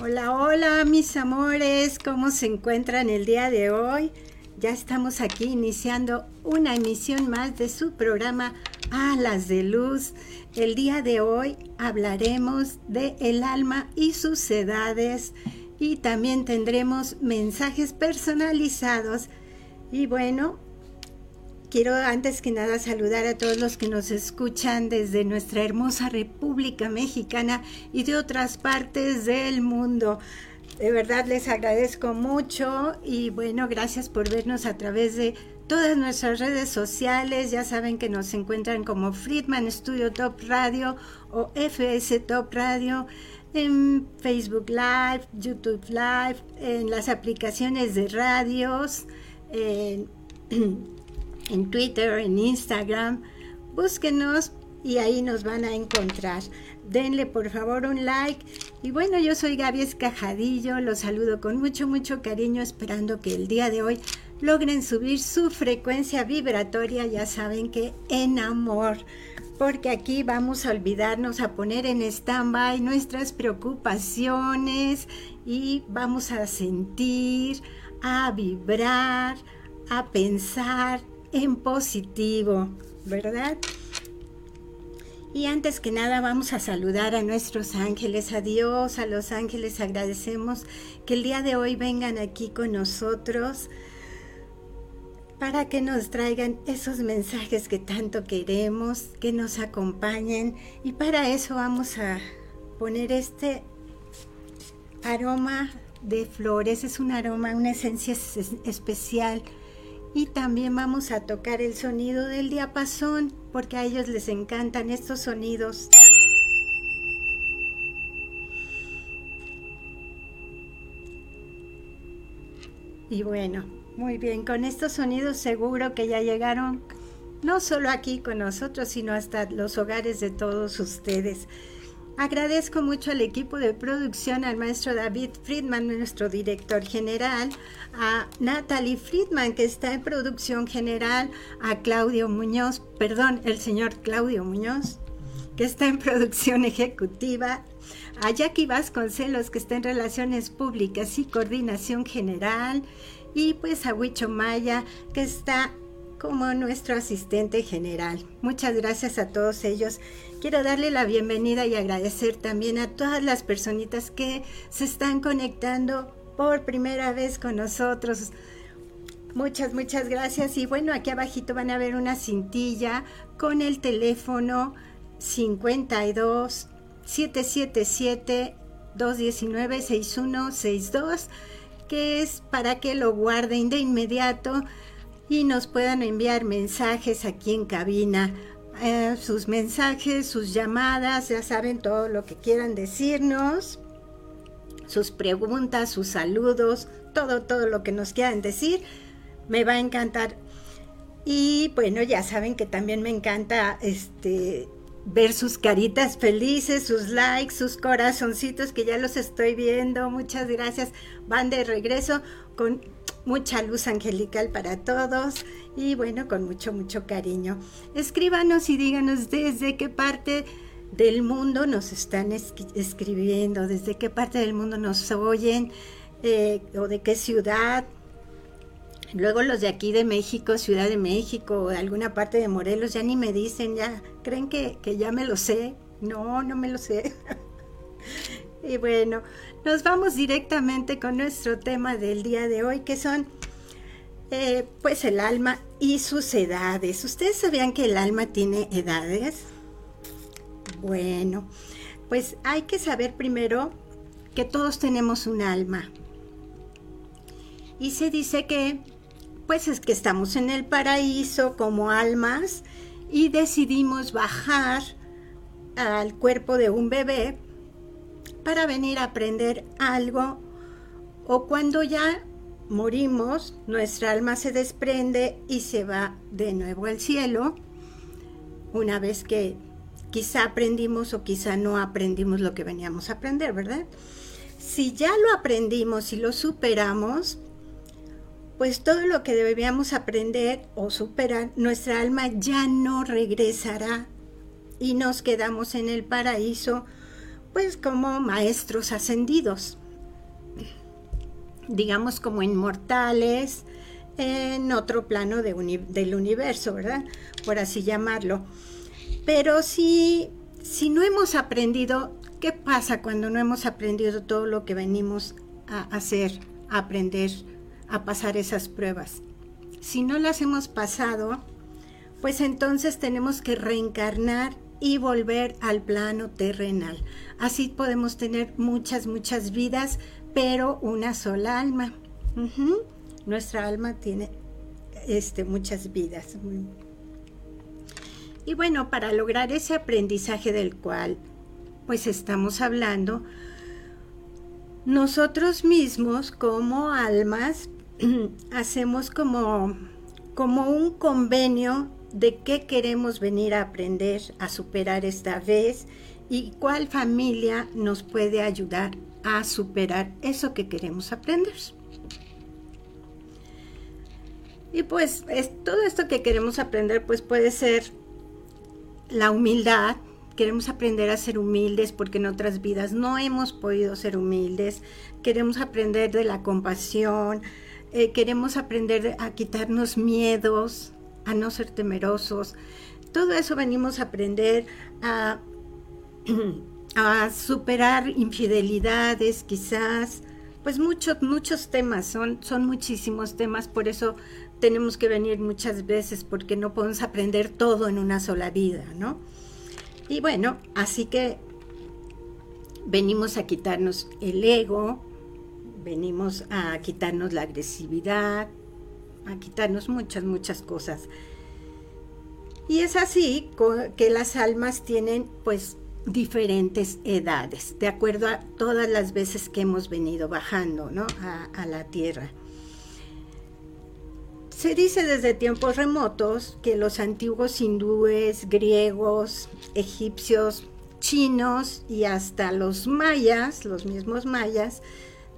Hola, hola mis amores, ¿cómo se encuentran el día de hoy? Ya estamos aquí iniciando una emisión más de su programa Alas de Luz. El día de hoy hablaremos de el alma y sus edades y también tendremos mensajes personalizados. Y bueno, Quiero antes que nada saludar a todos los que nos escuchan desde nuestra hermosa República Mexicana y de otras partes del mundo. De verdad les agradezco mucho y bueno, gracias por vernos a través de todas nuestras redes sociales. Ya saben que nos encuentran como Friedman Studio Top Radio o FS Top Radio en Facebook Live, YouTube Live, en las aplicaciones de radios. En en Twitter, en Instagram. Búsquenos y ahí nos van a encontrar. Denle por favor un like. Y bueno, yo soy Gaby Escajadillo, los saludo con mucho, mucho cariño, esperando que el día de hoy logren subir su frecuencia vibratoria, ya saben que en amor, porque aquí vamos a olvidarnos a poner en stand-by nuestras preocupaciones y vamos a sentir, a vibrar, a pensar en positivo, ¿verdad? Y antes que nada vamos a saludar a nuestros ángeles, a Dios, a los ángeles. Agradecemos que el día de hoy vengan aquí con nosotros para que nos traigan esos mensajes que tanto queremos, que nos acompañen. Y para eso vamos a poner este aroma de flores, es un aroma, una esencia especial y también vamos a tocar el sonido del diapasón, porque a ellos les encantan estos sonidos. Y bueno, muy bien, con estos sonidos seguro que ya llegaron no solo aquí con nosotros, sino hasta los hogares de todos ustedes. Agradezco mucho al equipo de producción, al maestro David Friedman, nuestro director general, a Natalie Friedman, que está en producción general, a Claudio Muñoz, perdón, el señor Claudio Muñoz, que está en producción ejecutiva, a Jackie Vasconcelos, que está en relaciones públicas y coordinación general, y pues a Huicho Maya, que está como nuestro asistente general. Muchas gracias a todos ellos. Quiero darle la bienvenida y agradecer también a todas las personitas que se están conectando por primera vez con nosotros. Muchas, muchas gracias. Y bueno, aquí abajito van a ver una cintilla con el teléfono 52 777 219 6162 que es para que lo guarden de inmediato y nos puedan enviar mensajes aquí en cabina. Eh, sus mensajes, sus llamadas, ya saben todo lo que quieran decirnos, sus preguntas, sus saludos, todo, todo lo que nos quieran decir, me va a encantar. Y bueno, ya saben que también me encanta este ver sus caritas felices, sus likes, sus corazoncitos que ya los estoy viendo. Muchas gracias. Van de regreso con mucha luz angelical para todos y bueno, con mucho, mucho cariño. Escríbanos y díganos desde qué parte del mundo nos están escribiendo, desde qué parte del mundo nos oyen eh, o de qué ciudad. Luego los de aquí de México, Ciudad de México o de alguna parte de Morelos ya ni me dicen, ya creen que, que ya me lo sé. No, no me lo sé. y bueno, nos vamos directamente con nuestro tema del día de hoy, que son eh, pues el alma y sus edades. ¿Ustedes sabían que el alma tiene edades? Bueno, pues hay que saber primero que todos tenemos un alma. Y se dice que pues es que estamos en el paraíso como almas y decidimos bajar al cuerpo de un bebé para venir a aprender algo o cuando ya morimos, nuestra alma se desprende y se va de nuevo al cielo, una vez que quizá aprendimos o quizá no aprendimos lo que veníamos a aprender, ¿verdad? Si ya lo aprendimos y lo superamos, pues todo lo que debíamos aprender o superar, nuestra alma ya no regresará y nos quedamos en el paraíso, pues como maestros ascendidos, digamos como inmortales en otro plano del universo, ¿verdad? Por así llamarlo. Pero si, si no hemos aprendido, ¿qué pasa cuando no hemos aprendido todo lo que venimos a hacer, a aprender, a pasar esas pruebas? Si no las hemos pasado, pues entonces tenemos que reencarnar y volver al plano terrenal. Así podemos tener muchas, muchas vidas, pero una sola alma. Nuestra alma tiene este, muchas vidas. Y bueno, para lograr ese aprendizaje del cual pues estamos hablando, nosotros mismos como almas hacemos como, como un convenio de qué queremos venir a aprender, a superar esta vez y cuál familia nos puede ayudar a superar eso que queremos aprender. Y pues todo esto que queremos aprender pues puede ser la humildad, queremos aprender a ser humildes porque en otras vidas no hemos podido ser humildes, queremos aprender de la compasión, eh, queremos aprender a quitarnos miedos, a no ser temerosos. Todo eso venimos a aprender a, a superar infidelidades, quizás, pues muchos, muchos temas, son, son muchísimos temas, por eso tenemos que venir muchas veces, porque no podemos aprender todo en una sola vida, ¿no? Y bueno, así que venimos a quitarnos el ego, venimos a quitarnos la agresividad, a quitarnos muchas, muchas cosas. Y es así que las almas tienen pues diferentes edades, de acuerdo a todas las veces que hemos venido bajando ¿no? a, a la tierra. Se dice desde tiempos remotos que los antiguos hindúes, griegos, egipcios, chinos y hasta los mayas, los mismos mayas,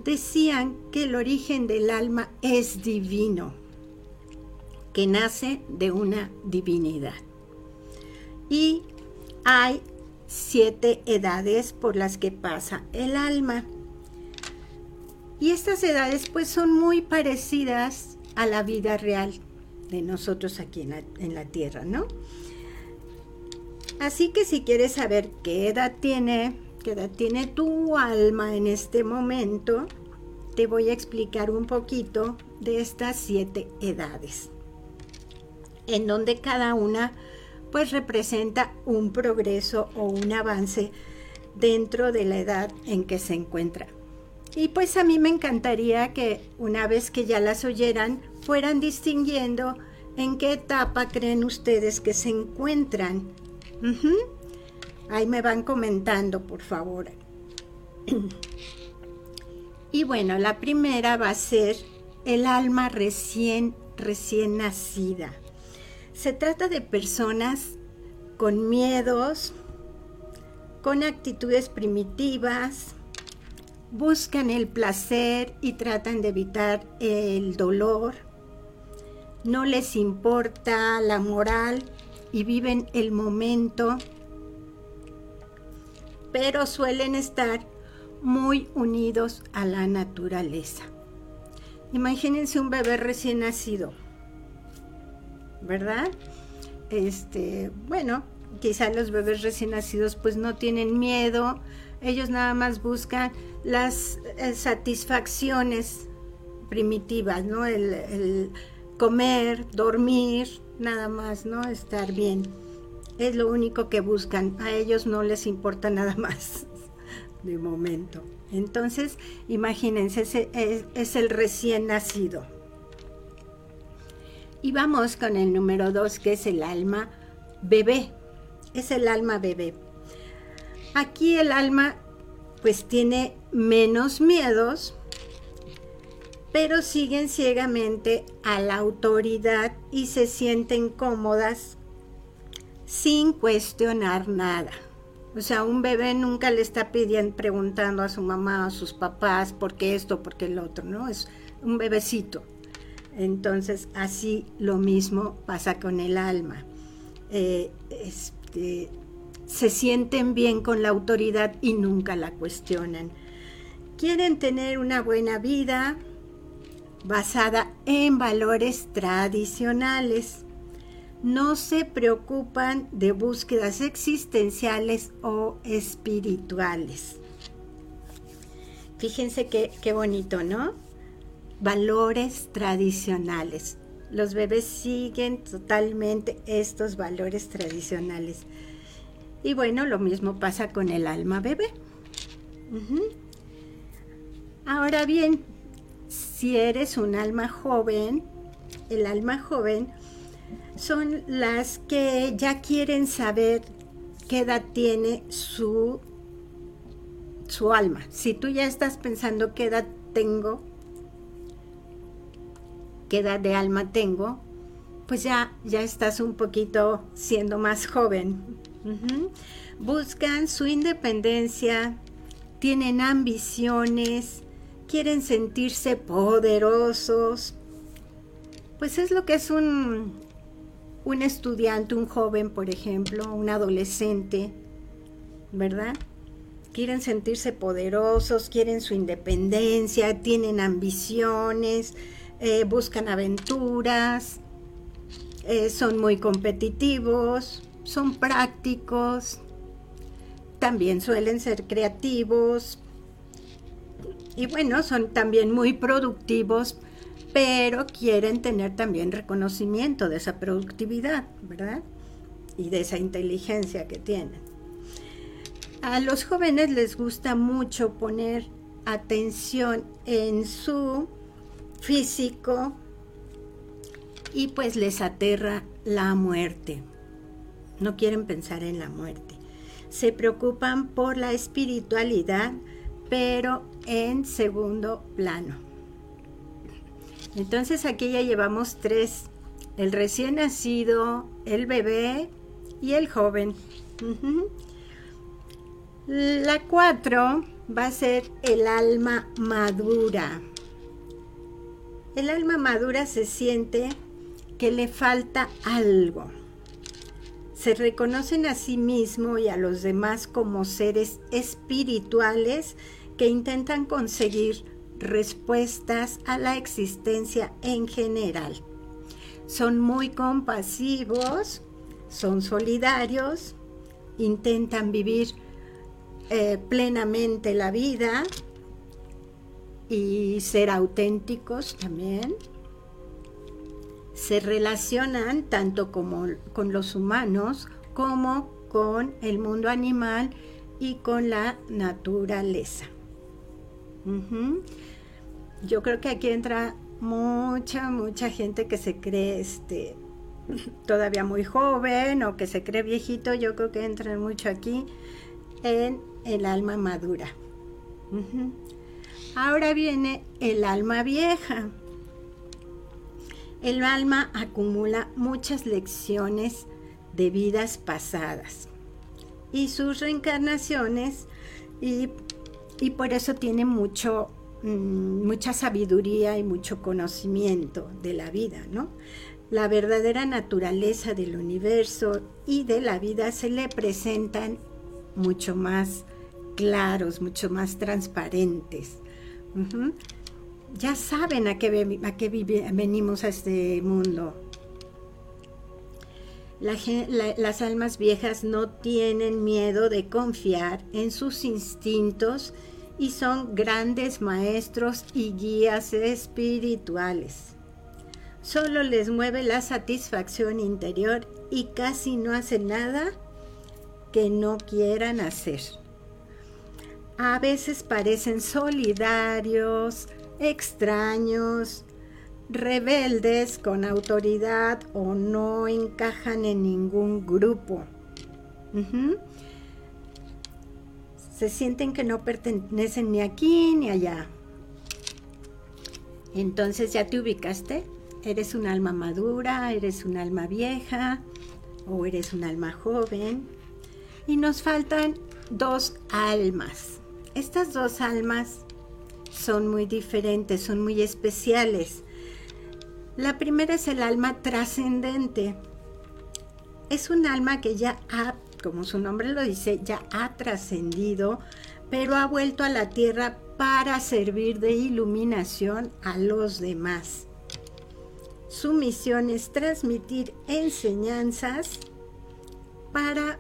decían que el origen del alma es divino que nace de una divinidad. Y hay siete edades por las que pasa el alma. Y estas edades pues son muy parecidas a la vida real de nosotros aquí en la, en la tierra, ¿no? Así que si quieres saber qué edad tiene, qué edad tiene tu alma en este momento, te voy a explicar un poquito de estas siete edades en donde cada una pues representa un progreso o un avance dentro de la edad en que se encuentra. Y pues a mí me encantaría que una vez que ya las oyeran, fueran distinguiendo en qué etapa creen ustedes que se encuentran. Ahí me van comentando, por favor. y bueno, la primera va a ser el alma recién, recién nacida. Se trata de personas con miedos, con actitudes primitivas, buscan el placer y tratan de evitar el dolor, no les importa la moral y viven el momento, pero suelen estar muy unidos a la naturaleza. Imagínense un bebé recién nacido ¿verdad? Este, bueno, quizá los bebés recién nacidos pues no tienen miedo, ellos nada más buscan las eh, satisfacciones primitivas, ¿no? El, comer, dormir, nada más, ¿no? Estar bien. Es lo único que buscan. A ellos no les importa nada más de momento. Entonces, imagínense, es el recién nacido. Y vamos con el número dos, que es el alma bebé. Es el alma bebé. Aquí el alma pues tiene menos miedos, pero siguen ciegamente a la autoridad y se sienten cómodas sin cuestionar nada. O sea, un bebé nunca le está pidiendo, preguntando a su mamá, a sus papás, por qué esto, por qué el otro, ¿no? Es un bebecito. Entonces, así lo mismo pasa con el alma. Eh, este, se sienten bien con la autoridad y nunca la cuestionan. Quieren tener una buena vida basada en valores tradicionales. No se preocupan de búsquedas existenciales o espirituales. Fíjense qué, qué bonito, ¿no? Valores tradicionales. Los bebés siguen totalmente estos valores tradicionales. Y bueno, lo mismo pasa con el alma bebé. Ahora bien, si eres un alma joven, el alma joven son las que ya quieren saber qué edad tiene su, su alma. Si tú ya estás pensando qué edad tengo, qué edad de alma tengo, pues ya, ya estás un poquito siendo más joven. Buscan su independencia, tienen ambiciones, quieren sentirse poderosos. Pues es lo que es un, un estudiante, un joven, por ejemplo, un adolescente, ¿verdad? Quieren sentirse poderosos, quieren su independencia, tienen ambiciones, eh, buscan aventuras, eh, son muy competitivos, son prácticos, también suelen ser creativos y bueno, son también muy productivos, pero quieren tener también reconocimiento de esa productividad, ¿verdad? Y de esa inteligencia que tienen. A los jóvenes les gusta mucho poner atención en su físico y pues les aterra la muerte. No quieren pensar en la muerte. Se preocupan por la espiritualidad, pero en segundo plano. Entonces aquí ya llevamos tres. El recién nacido, el bebé y el joven. La cuatro va a ser el alma madura. El alma madura se siente que le falta algo. Se reconocen a sí mismo y a los demás como seres espirituales que intentan conseguir respuestas a la existencia en general. Son muy compasivos, son solidarios, intentan vivir eh, plenamente la vida, y ser auténticos también. Se relacionan tanto como con los humanos como con el mundo animal y con la naturaleza. Yo creo que aquí entra mucha, mucha gente que se cree este, todavía muy joven o que se cree viejito. Yo creo que entran mucho aquí en el alma madura. Ahora viene el alma vieja. El alma acumula muchas lecciones de vidas pasadas y sus reencarnaciones y, por eso tiene mucho, mm, mucha sabiduría y mucho conocimiento de la vida, ¿no? La verdadera naturaleza del universo y de la vida se le presentan mucho más claros, mucho más transparentes. Ya saben a qué, venimos a este mundo. las almas viejas no tienen miedo de confiar en sus instintos y son grandes maestros y guías espirituales. Solo les mueve la satisfacción interior y casi no hacen nada que no quieran hacer a veces parecen solidarios, extraños, rebeldes con autoridad o no encajan en ningún grupo. Se sienten que no pertenecen ni aquí ni allá. Entonces ya te ubicaste. Eres un alma madura, eres un alma vieja o eres un alma joven. Y nos faltan dos almas. Estas dos almas son muy diferentes, son muy especiales. La primera es el alma trascendente. Es un alma que ya ha, como su nombre lo dice, ya ha trascendido, pero ha vuelto a la tierra para servir de iluminación a los demás. Su misión es transmitir enseñanzas para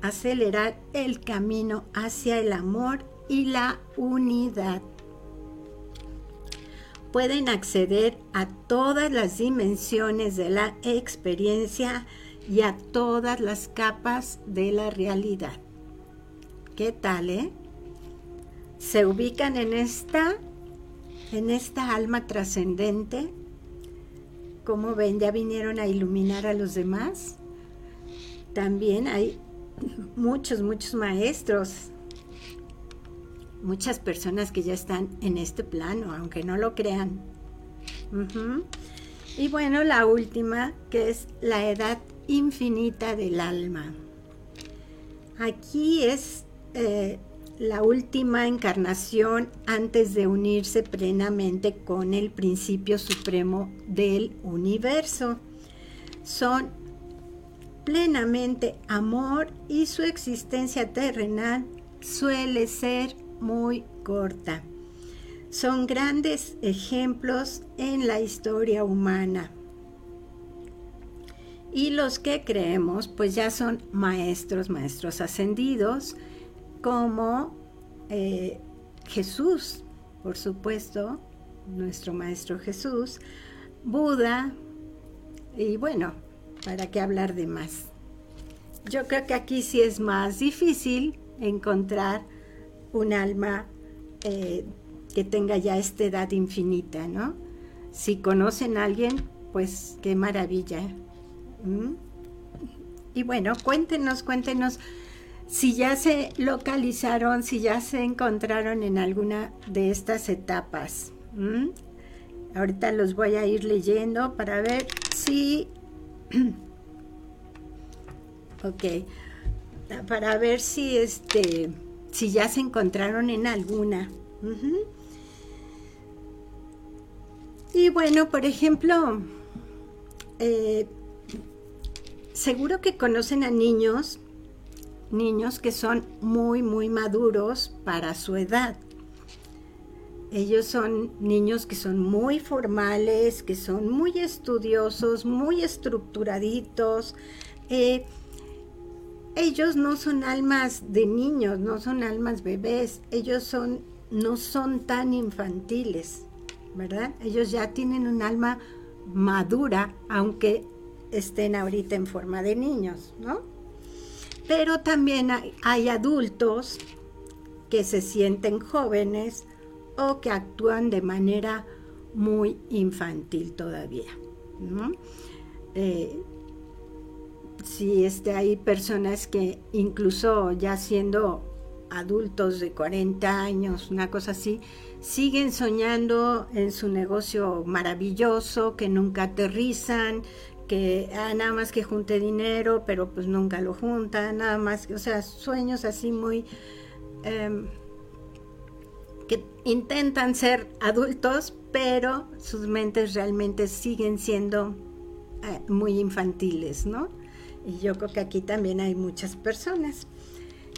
acelerar el camino hacia el amor y la unidad. Pueden acceder a todas las dimensiones de la experiencia y a todas las capas de la realidad. ¿Qué tal, eh? Se ubican en esta en esta alma trascendente. Como ven, ya vinieron a iluminar a los demás. También hay muchos, muchos maestros, muchas personas que ya están en este plano, aunque no lo crean. Y bueno, la última, que es la edad infinita del alma. Aquí es eh, la última encarnación antes de unirse plenamente con el principio supremo del universo. Son plenamente amor y su existencia terrenal suele ser muy corta. Son grandes ejemplos en la historia humana. Y los que creemos, pues ya son maestros, maestros ascendidos, como eh, Jesús, por supuesto, nuestro Maestro Jesús, Buda, y bueno, ¿para qué hablar de más? Yo creo que aquí sí es más difícil encontrar un alma eh, que tenga ya esta edad infinita, ¿no? Si conocen a alguien, pues qué maravilla. Y bueno, cuéntenos, cuéntenos si ya se localizaron, si ya se encontraron en alguna de estas etapas. Ahorita los voy a ir leyendo para ver si... ok. Para ver si este si ya se encontraron en alguna. Y bueno, por ejemplo, eh, seguro que conocen a niños niños que son muy, muy maduros para su edad. Ellos son niños que son muy formales, que son muy estudiosos, muy estructuraditos. Eh, ellos no son almas de niños, no son almas bebés, ellos son, no son tan infantiles, ¿verdad? Ellos ya tienen un alma madura, aunque estén ahorita en forma de niños, ¿no? Pero también hay, adultos que se sienten jóvenes o que actúan de manera muy infantil todavía. Eh, si este, hay personas que incluso ya siendo adultos de 40 años, una cosa así, siguen soñando en su negocio maravilloso, que nunca aterrizan, que ah, nada más que junte dinero, pero pues nunca lo junta, nada más, o sea, sueños así muy... Em, que intentan ser adultos, pero sus mentes realmente siguen siendo eh, muy infantiles, ¿no? Y yo creo que aquí también hay muchas personas.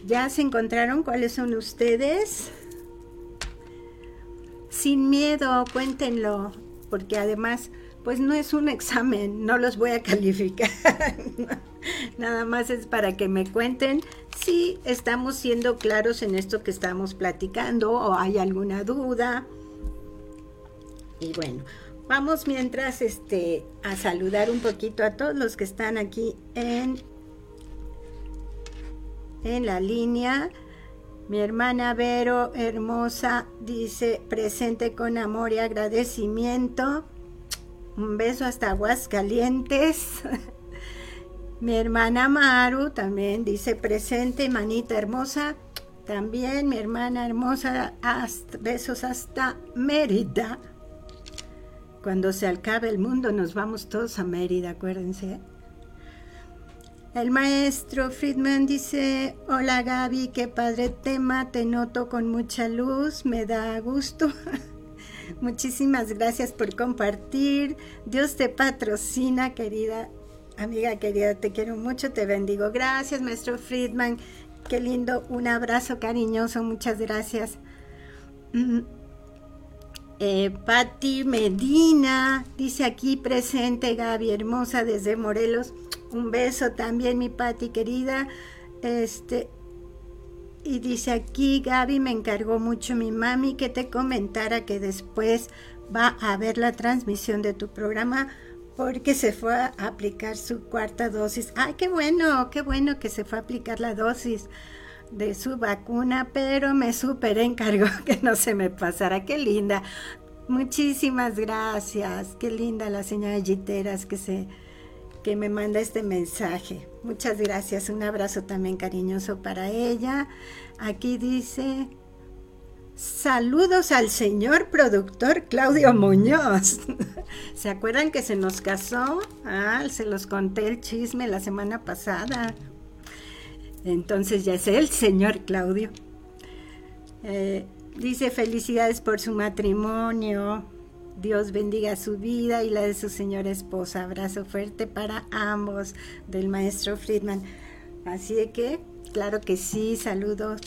¿Ya se encontraron cuáles son ustedes? Sin miedo, cuéntenlo, porque además pues no es un examen, no los voy a calificar. Nada más es para que me cuenten si estamos siendo claros en esto que estamos platicando o hay alguna duda. Y bueno, vamos mientras este a saludar un poquito a todos los que están aquí en en la línea. Mi hermana Vero, hermosa, dice presente con amor y agradecimiento. Un beso hasta Aguascalientes. Mi hermana Maru también dice presente, manita hermosa. también mi hermana hermosa, besos hasta Mérida. Cuando se acabe el mundo nos vamos todos a Mérida, acuérdense. El maestro Friedman dice, hola Gaby, qué padre tema, te noto con mucha luz, me da gusto. Muchísimas gracias por compartir. Dios te patrocina, querida amiga querida, te quiero mucho, te bendigo. Gracias, maestro Friedman. Qué lindo, un abrazo cariñoso, muchas gracias. Mm, eh, Patti Medina, dice aquí presente Gaby hermosa desde Morelos. Un beso también, mi Patti querida. Este, y dice aquí, Gaby, me encargó mucho mi mami que te comentara que después va a ver la transmisión de tu programa porque se fue a aplicar su cuarta dosis. Ay, qué bueno, qué bueno que se fue a aplicar la dosis de su vacuna, pero me súper encargó que no se me pasara. Qué linda. Muchísimas gracias. Qué linda la señora Giteras que se que me manda este mensaje. Muchas gracias. Un abrazo también cariñoso para ella. Aquí dice, saludos al señor productor Claudio Muñoz. ¿Se acuerdan que se nos casó? Ah, se los conté el chisme la semana pasada. Entonces ya es el señor Claudio. Eh, dice felicidades por su matrimonio. Dios bendiga su vida y la de su señora esposa. Abrazo fuerte para ambos del maestro Friedman. Así que, claro que sí, saludos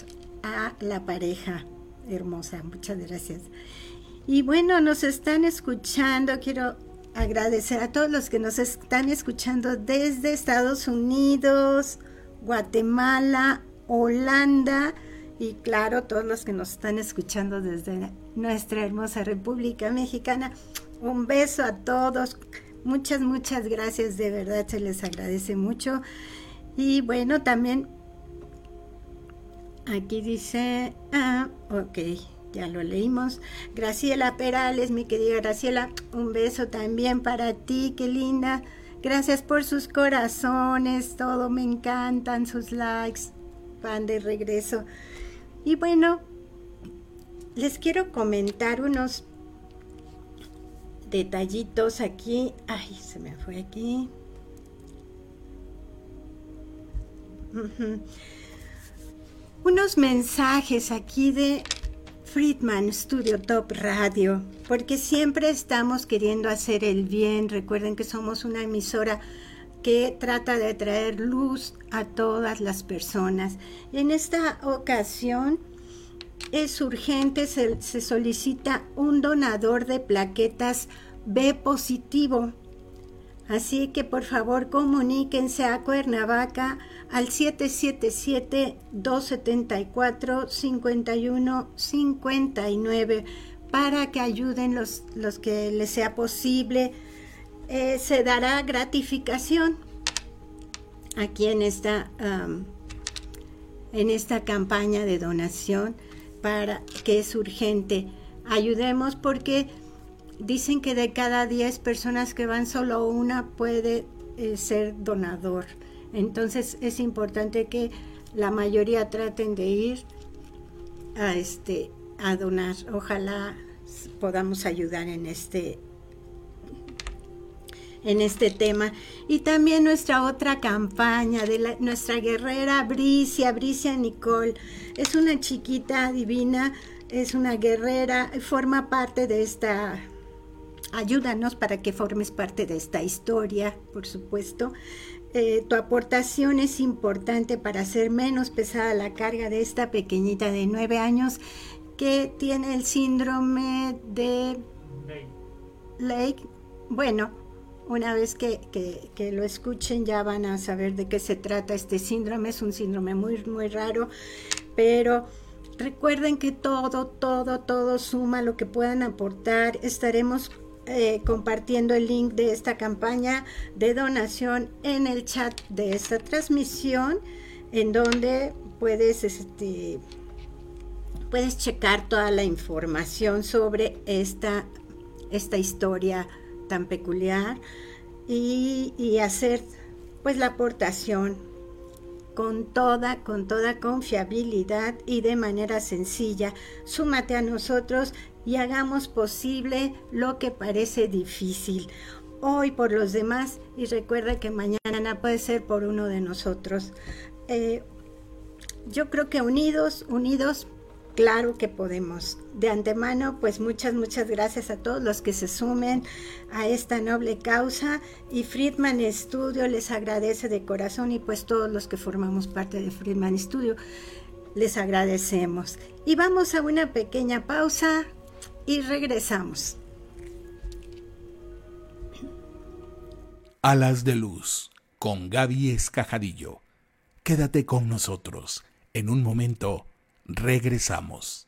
a la pareja hermosa. Muchas gracias. Y bueno, nos están escuchando. Quiero agradecer a todos los que nos están escuchando desde Estados Unidos, Guatemala, Holanda y claro, todos los que nos están escuchando desde nuestra hermosa República Mexicana. Un beso a todos. Muchas, muchas gracias. De verdad se les agradece mucho. Y bueno, también aquí dice, ah, ok, ya lo leímos. Graciela Perales, mi querida Graciela, un beso también para ti, qué linda. Gracias por sus corazones, todo me encantan, sus likes, van de regreso. Y bueno, les quiero comentar unos detallitos aquí. Ay, se me fue aquí. Unos mensajes aquí de Friedman Studio Top Radio, porque siempre estamos queriendo hacer el bien. Recuerden que somos una emisora que trata de traer luz a todas las personas. En esta ocasión es urgente, se, solicita un donador de plaquetas B positivo. Así que por favor comuníquense a Cuernavaca al 777-274-5159 para que ayuden los, los que les sea posible eh, se dará gratificación aquí en esta, en esta campaña de donación para que es urgente. Ayudemos porque dicen que de cada 10 personas que van solo una puede eh, ser donador. Entonces es importante que la mayoría traten de ir a este a donar. Ojalá podamos ayudar en este en este tema. Y también nuestra otra campaña de nuestra guerrera Bricia, Bricia Nicole. Es una chiquita divina, es una guerrera, forma parte de esta... Ayúdanos para que formes parte de esta historia, por supuesto. Eh, tu aportación es importante para hacer menos pesada la carga de esta pequeñita de nueve años que tiene el síndrome de Lake. Bueno, una vez que, lo escuchen ya van a saber de qué se trata este síndrome. Es un síndrome muy, muy raro, pero recuerden que todo, todo, todo suma lo que puedan aportar. Estaremos eh, compartiendo el link de esta campaña de donación en el chat de esta transmisión, en donde puedes, este, puedes checar toda la información sobre esta, esta historia tan peculiar y, hacer pues la aportación con toda, con toda confiabilidad y de manera sencilla. Súmate a nosotros y hagamos posible lo que parece difícil. Hoy por los demás y recuerda que mañana puede ser por uno de nosotros. Eh, yo creo que unidos, unidos Claro que podemos. De antemano, pues muchas, muchas gracias a todos los que se sumen a esta noble causa y Friedman Studio les agradece de corazón y pues todos los que formamos parte de Friedman Studio les agradecemos. Y vamos a una pequeña pausa y regresamos. Alas de Luz con Gaby Escajadillo. Quédate con nosotros. En un momento Regresamos.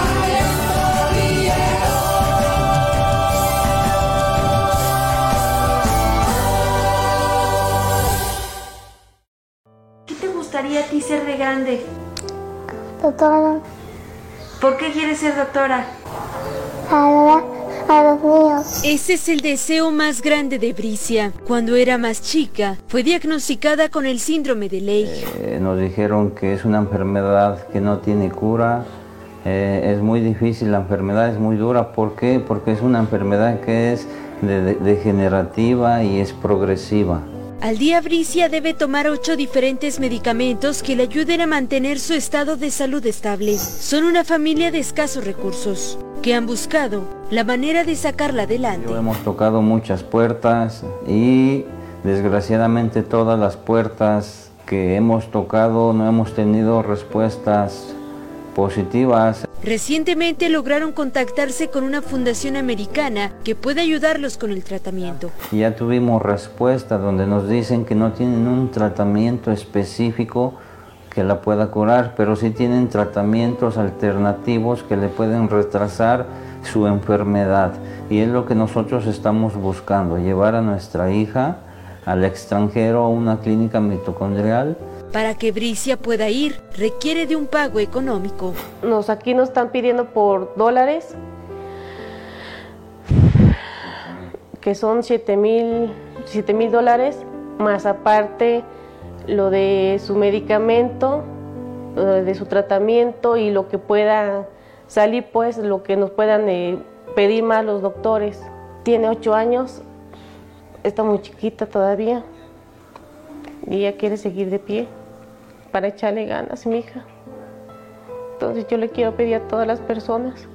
Gustaría a ti ser de grande? Doctora. ¿Por qué quieres ser doctora? A, a los niños. Ese es el deseo más grande de Bricia. Cuando era más chica, fue diagnosticada con el síndrome de Leigh. Eh, nos dijeron que es una enfermedad que no tiene cura. Eh, es muy difícil, la enfermedad es muy dura. ¿Por qué? Porque es una enfermedad que es degenerativa y es progresiva. Al día Bricia debe tomar ocho diferentes medicamentos que le ayuden a mantener su estado de salud estable. Son una familia de escasos recursos que han buscado la manera de sacarla adelante. hemos tocado muchas puertas y desgraciadamente todas las puertas que hemos tocado no hemos tenido respuestas positivas. Recientemente lograron contactarse con una fundación americana que puede ayudarlos con el tratamiento. Ya tuvimos respuesta donde nos dicen que no tienen un tratamiento específico que la pueda curar, pero sí tienen tratamientos alternativos que le pueden retrasar su enfermedad. Y es lo que nosotros estamos buscando, llevar a nuestra hija al extranjero a una clínica mitocondrial para que Bricia pueda ir, requiere de un pago económico. Nos, aquí nos están pidiendo por dólares, que son 7 mil dólares, más aparte lo de su medicamento, de su tratamiento y lo que pueda salir, pues lo que nos puedan eh, pedir más los doctores. Tiene 8 años, está muy chiquita todavía y ella quiere seguir de pie para echarle ganas, mi hija. Entonces yo le quiero pedir a todas las personas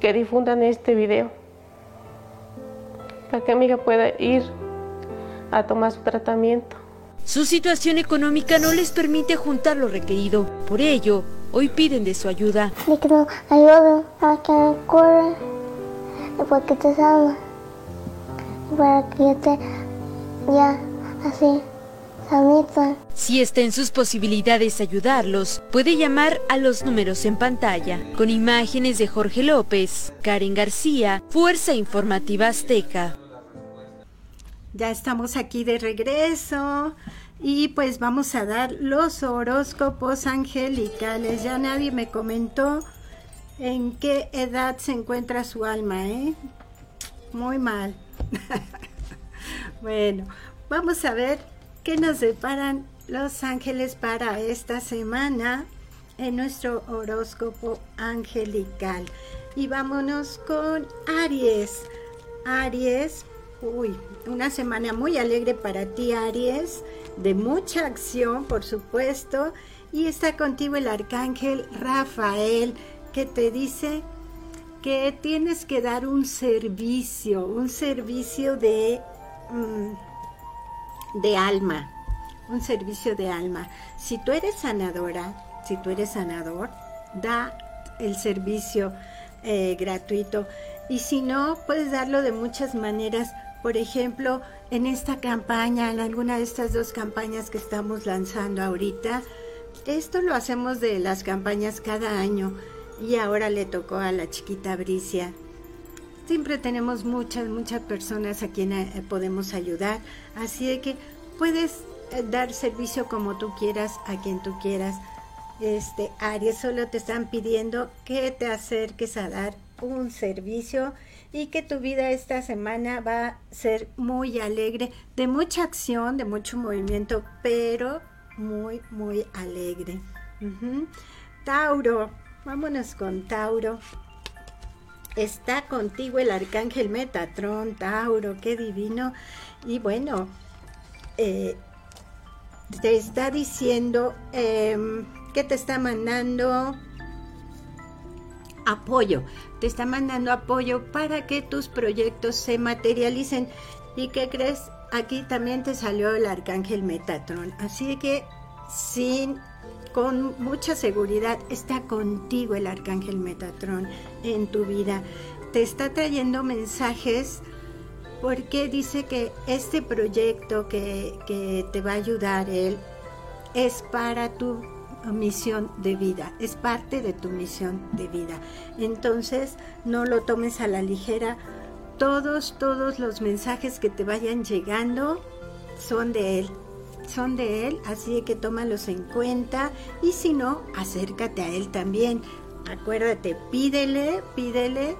que difundan este video para que mi hija pueda ir a tomar su tratamiento. Su situación económica no les permite juntar lo requerido. Por ello, hoy piden de su ayuda. que ayuden a que me cure y porque te sana. Para que yo te ya así Si está en sus posibilidades ayudarlos, puede llamar a los números en pantalla, con imágenes de Jorge López, Karen García, Fuerza Informativa Azteca. Ya estamos aquí de regreso y pues vamos a dar los horóscopos angelicales. Ya nadie me comentó en qué edad se encuentra su alma, ¿eh? Muy mal. bueno, vamos a ver qué nos deparan los ángeles para esta semana en nuestro horóscopo angelical. Y vámonos con Aries. Aries, uy, una semana muy alegre para ti, Aries, de mucha acción, por supuesto. Y está contigo el arcángel Rafael, que te dice que tienes que dar un servicio, un servicio de, mm, de alma, un servicio de alma. Si tú eres sanadora, si tú eres sanador, da el servicio eh, gratuito. Y si no, puedes darlo de muchas maneras. Por ejemplo, en esta campaña, en alguna de estas dos campañas que estamos lanzando ahorita, esto lo hacemos de las campañas cada año y ahora le tocó a la chiquita Bricia. Siempre tenemos muchas, muchas personas a quienes eh, podemos ayudar, así que puedes eh, dar servicio como tú quieras, a quien tú quieras. Este, Aries, solo te están pidiendo que te acerques a dar un servicio y que tu vida esta semana va a ser muy alegre, de mucha acción, de mucho movimiento, pero muy, muy alegre. Tauro, vámonos con Tauro. Está contigo el arcángel Metatrón, Tauro, qué divino. Y bueno, eh, te está diciendo em, que te está mandando apoyo, te está mandando apoyo para que tus proyectos se materialicen. ¿Y qué crees? Aquí también te salió el arcángel Metatron. Así que sin con mucha seguridad está contigo el arcángel Metatron en tu vida. Te está trayendo mensajes porque dice que este proyecto que, que te va a ayudar él es para tu misión de vida, es parte de tu misión de vida. Entonces, no lo tomes a la ligera. Todos, todos los mensajes que te vayan llegando son de Él, son de Él, así que tómalos en cuenta y si no, acércate a Él también. Acuérdate, pídele, pídele,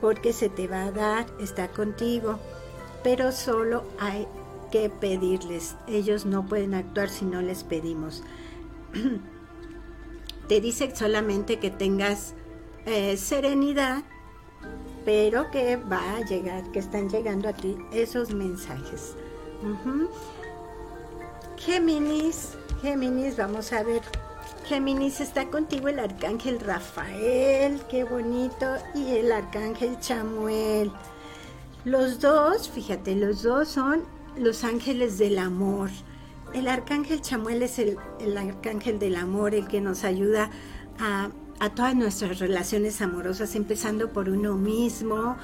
porque se te va a dar, está contigo, pero solo hay que pedirles. Ellos no pueden actuar si no les pedimos. te dice solamente que tengas eh, serenidad, pero que va a llegar, que están llegando a ti esos mensajes. Géminis, Géminis, vamos a ver. Géminis está contigo el arcángel Rafael, qué bonito, y el arcángel Chamuel. Los dos, fíjate, los dos son los ángeles del amor. El arcángel Chamuel es el, arcángel del amor, el que nos ayuda a, a todas nuestras relaciones amorosas, empezando por uno mismo,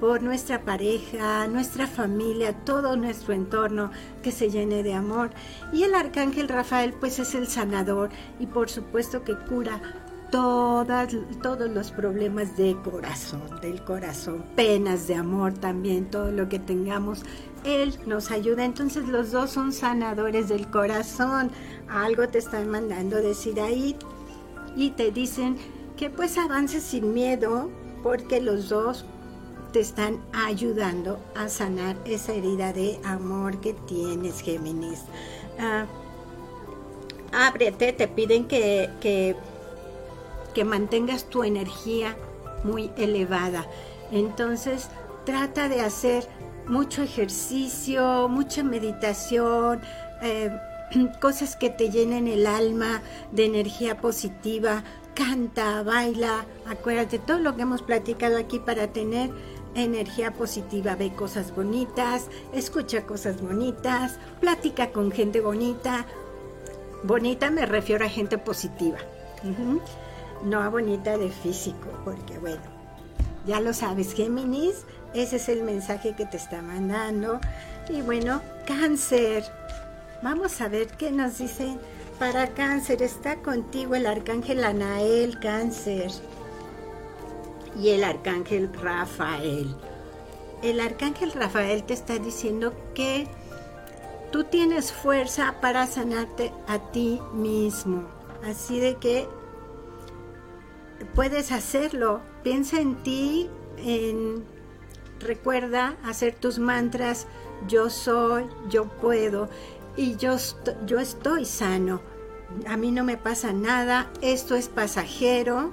por nuestra pareja, nuestra familia, todo nuestro entorno que se llene de amor. Y el arcángel Rafael pues es el sanador y por supuesto que cura todas, todos los problemas de corazón, del corazón, penas de amor también, todo lo que tengamos, Él nos ayuda. Entonces los dos son sanadores del corazón. Algo te están mandando decir ahí y te dicen que pues avances sin miedo porque los dos están ayudando a sanar esa herida de amor que tienes, Géminis. Ah, ábrete, te piden que, que que mantengas tu energía muy elevada. Entonces, trata de hacer mucho ejercicio, mucha meditación, eh, cosas que te llenen el alma de energía positiva. Canta, baila, acuérdate todo lo que hemos platicado aquí para tener energía positiva. Ve cosas bonitas, escucha cosas bonitas, platica con gente bonita. Bonita me refiero a gente positiva no bonita de físico, porque bueno, Ya lo sabes, Géminis, ese es el mensaje que te está mandando. Y bueno, cáncer. Vamos a ver qué nos dice para cáncer. Está contigo el arcángel Anael, cáncer. Y el arcángel Rafael. El arcángel Rafael te está diciendo que tú tienes fuerza para sanarte a ti mismo. Así de que puedes hacerlo. Piensa en ti, en recuerda hacer tus mantras, yo soy, yo puedo y yo, yo estoy sano. A mí no me pasa nada, esto es pasajero.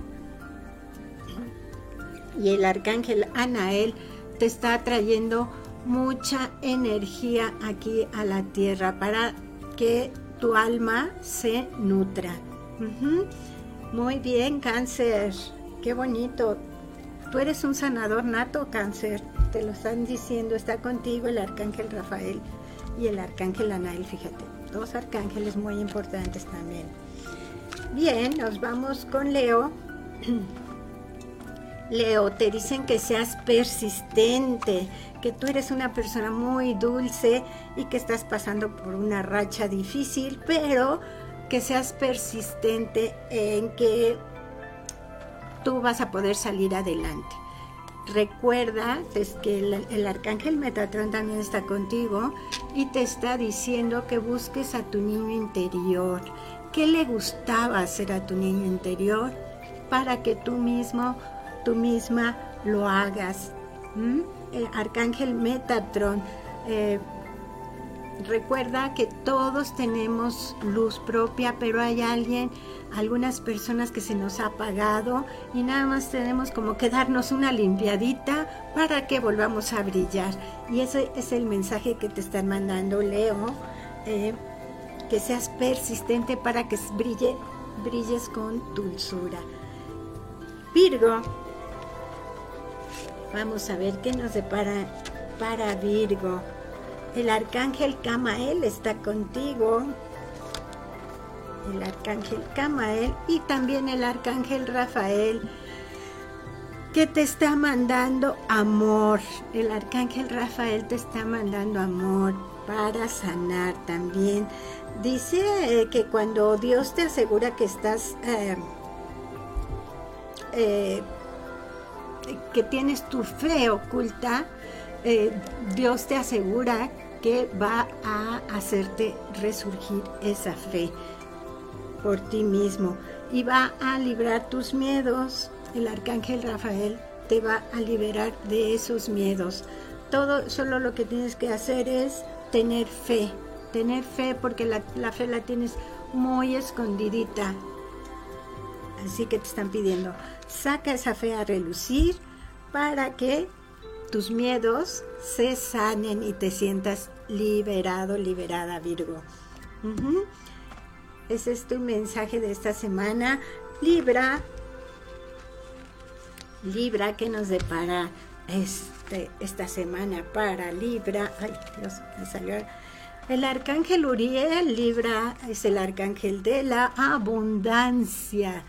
Y el arcángel Anael te está trayendo mucha energía aquí a la tierra para que tu alma se nutra. Muy bien, cáncer. Qué bonito. Tú eres un sanador nato, cáncer. Te lo están diciendo. Está contigo el arcángel Rafael y el arcángel Anael, fíjate. Dos arcángeles muy importantes también. Bien, nos vamos con Leo. Leo, te dicen que seas persistente, que tú eres una persona muy dulce y que estás pasando por una racha difícil, pero que seas persistente en que tú vas a poder salir adelante. Recuerda pues, que el, arcángel Metatron también está contigo y te está diciendo que busques a tu niño interior. ¿Qué le gustaba hacer a tu niño interior para que tú mismo, tú misma lo hagas? El arcángel Metatron eh, Recuerda que todos tenemos luz propia, pero hay alguien, algunas personas que se nos ha apagado y nada más tenemos como que darnos una limpiadita para que volvamos a brillar. Y ese es el mensaje que te están mandando, Leo, eh, que seas persistente para que brille, brilles con dulzura. Virgo, vamos a ver qué nos depara para Virgo. El arcángel Camael está contigo. El arcángel Camael y también el arcángel Rafael que te está mandando amor. El arcángel Rafael te está mandando amor para sanar también. Dice eh, que cuando Dios te asegura que estás, eh, eh, que tienes tu fe oculta, Dios te asegura que va a hacerte resurgir esa fe por ti mismo y va a librar tus miedos. El arcángel Rafael te va a liberar de esos miedos. Todo, solo lo que tienes que hacer es tener fe, tener fe porque la, la fe la tienes muy escondidita. Así que te están pidiendo, saca esa fe a relucir para que tus miedos se sanen y te sientas liberado, liberada, Virgo. Ese es tu mensaje de esta semana. Libra, Libra, que nos depara este, esta semana para Libra? Ay, Dios, me salió. El arcángel Uriel, Libra, es el arcángel de la abundancia.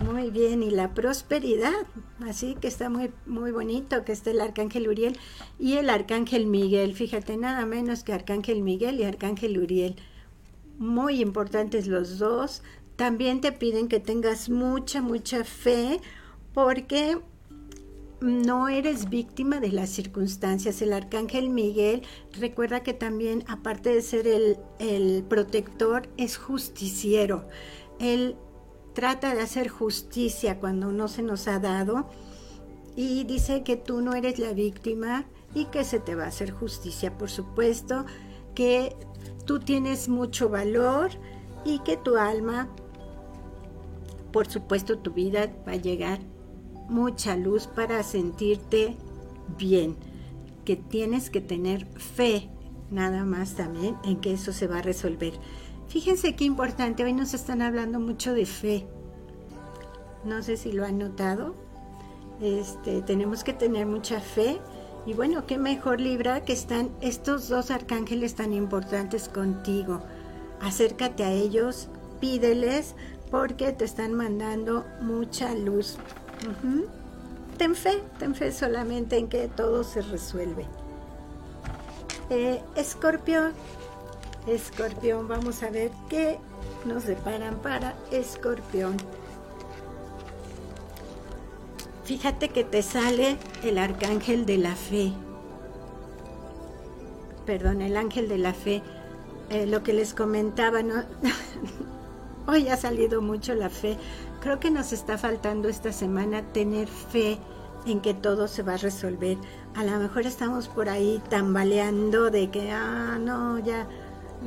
Muy bien, y la prosperidad, así que está muy, muy bonito que esté el arcángel Uriel y el arcángel Miguel, fíjate, nada menos que arcángel Miguel y arcángel Uriel. Muy importantes los dos. También te piden que tengas mucha, mucha fe porque no eres víctima de las circunstancias. El arcángel Miguel recuerda que también, aparte de ser el, el protector, es justiciero. Él trata de hacer justicia cuando no se nos ha dado y dice que tú no eres la víctima y que se te va a hacer justicia, por supuesto, que tú tienes mucho valor y que tu alma, por supuesto tu vida va a llegar mucha luz para sentirte bien, que tienes que tener fe nada más también en que eso se va a resolver. Fíjense qué importante, hoy nos están hablando mucho de fe. No sé si lo han notado. Este, tenemos que tener mucha fe. Y bueno, qué mejor Libra que están estos dos arcángeles tan importantes contigo. Acércate a ellos, pídeles porque te están mandando mucha luz. ten fe, ten fe solamente en que todo se resuelve. Eh, escorpión, vamos a ver qué nos deparan para escorpión. Fíjate que te sale el arcángel de la fe. Perdón, el ángel de la fe. Eh, lo que les comentaba, hoy ha salido mucho la fe. Creo que nos está faltando esta semana tener fe en que todo se va a resolver. A lo mejor estamos por ahí tambaleando de que, ah, no, ya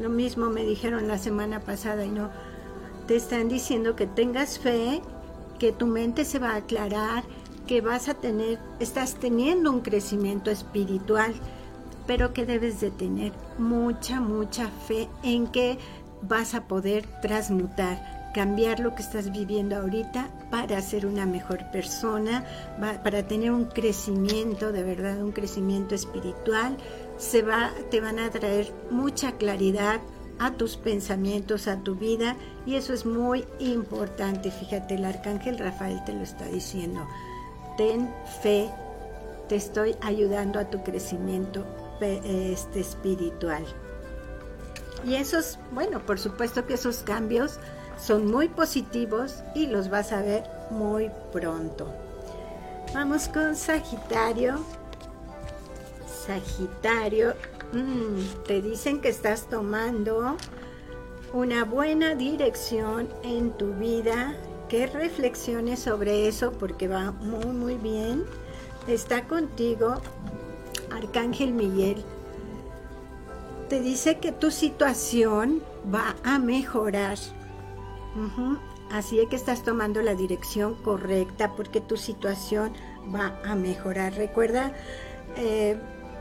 lo mismo me dijeron la semana pasada y no. Te están diciendo que tengas fe, que tu mente se va a aclarar, que vas a tener, estás teniendo un crecimiento espiritual, pero que debes de tener mucha, mucha fe en que vas a poder transmutar, cambiar lo que estás viviendo ahorita para ser una mejor persona, para tener un crecimiento, de verdad, un crecimiento espiritual. Se va, te van a traer mucha claridad a tus pensamientos, a tu vida, y eso es muy importante. Fíjate, el arcángel Rafael te lo está diciendo. Ten fe, te estoy ayudando a tu crecimiento este, espiritual. Y esos, bueno, por supuesto que esos cambios son muy positivos y los vas a ver muy pronto. Vamos con Sagitario. Sagitario, mm, te dicen que estás tomando una buena dirección en tu vida, que reflexiones sobre eso porque va muy muy bien. Está contigo Arcángel Miguel te dice que tu situación va a mejorar. Así es que estás tomando la dirección correcta porque tu situación va a mejorar. Recuerda, eh,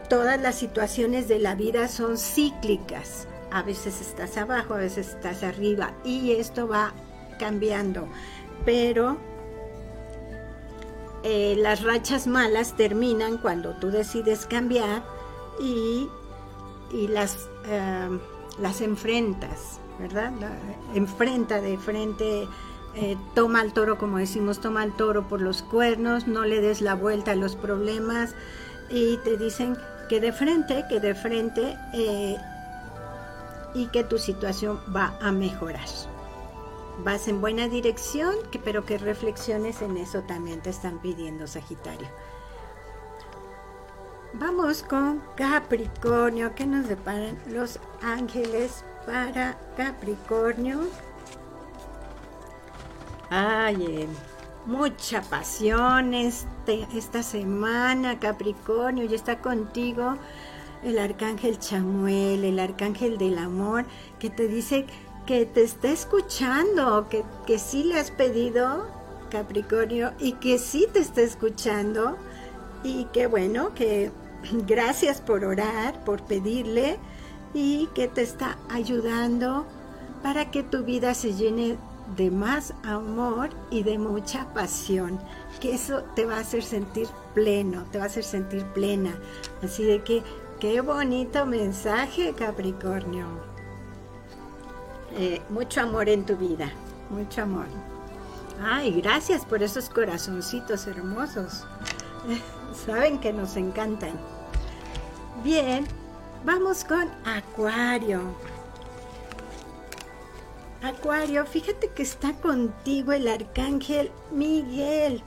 todas las situaciones de la vida son cíclicas. A veces estás abajo, a veces estás arriba y esto va cambiando. Pero eh, las rachas malas terminan cuando tú decides cambiar y y las, em, las enfrentas, ¿verdad? enfrenta de frente, eh, toma al toro, como decimos, toma al toro por los cuernos, no le des la vuelta a los problemas y te dicen que de frente, que de frente eh, y que tu situación va a mejorar. Vas en buena dirección, pero que reflexiones en eso también te están pidiendo, Sagitario. Vamos con Capricornio. ¿Qué nos deparan los ángeles para Capricornio? Ay, eh, mucha pasión este, esta semana, Capricornio. Y está contigo el arcángel Chamuel, el arcángel del amor, que te dice que te está escuchando, que, que sí le has pedido, Capricornio, y que sí te está escuchando y qué bueno que gracias por orar, por pedirle y que te está ayudando para que tu vida se llene de más amor y de mucha pasión, que eso te va a hacer sentir pleno, te va a hacer sentir plena. Así de que, qué bonito mensaje, Capricornio. Eh, mucho amor en tu vida, mucho amor. Ay, gracias por esos corazoncitos hermosos. saben que nos encantan. Bien, vamos con Acuario. Acuario, fíjate que está contigo el arcángel Miguel.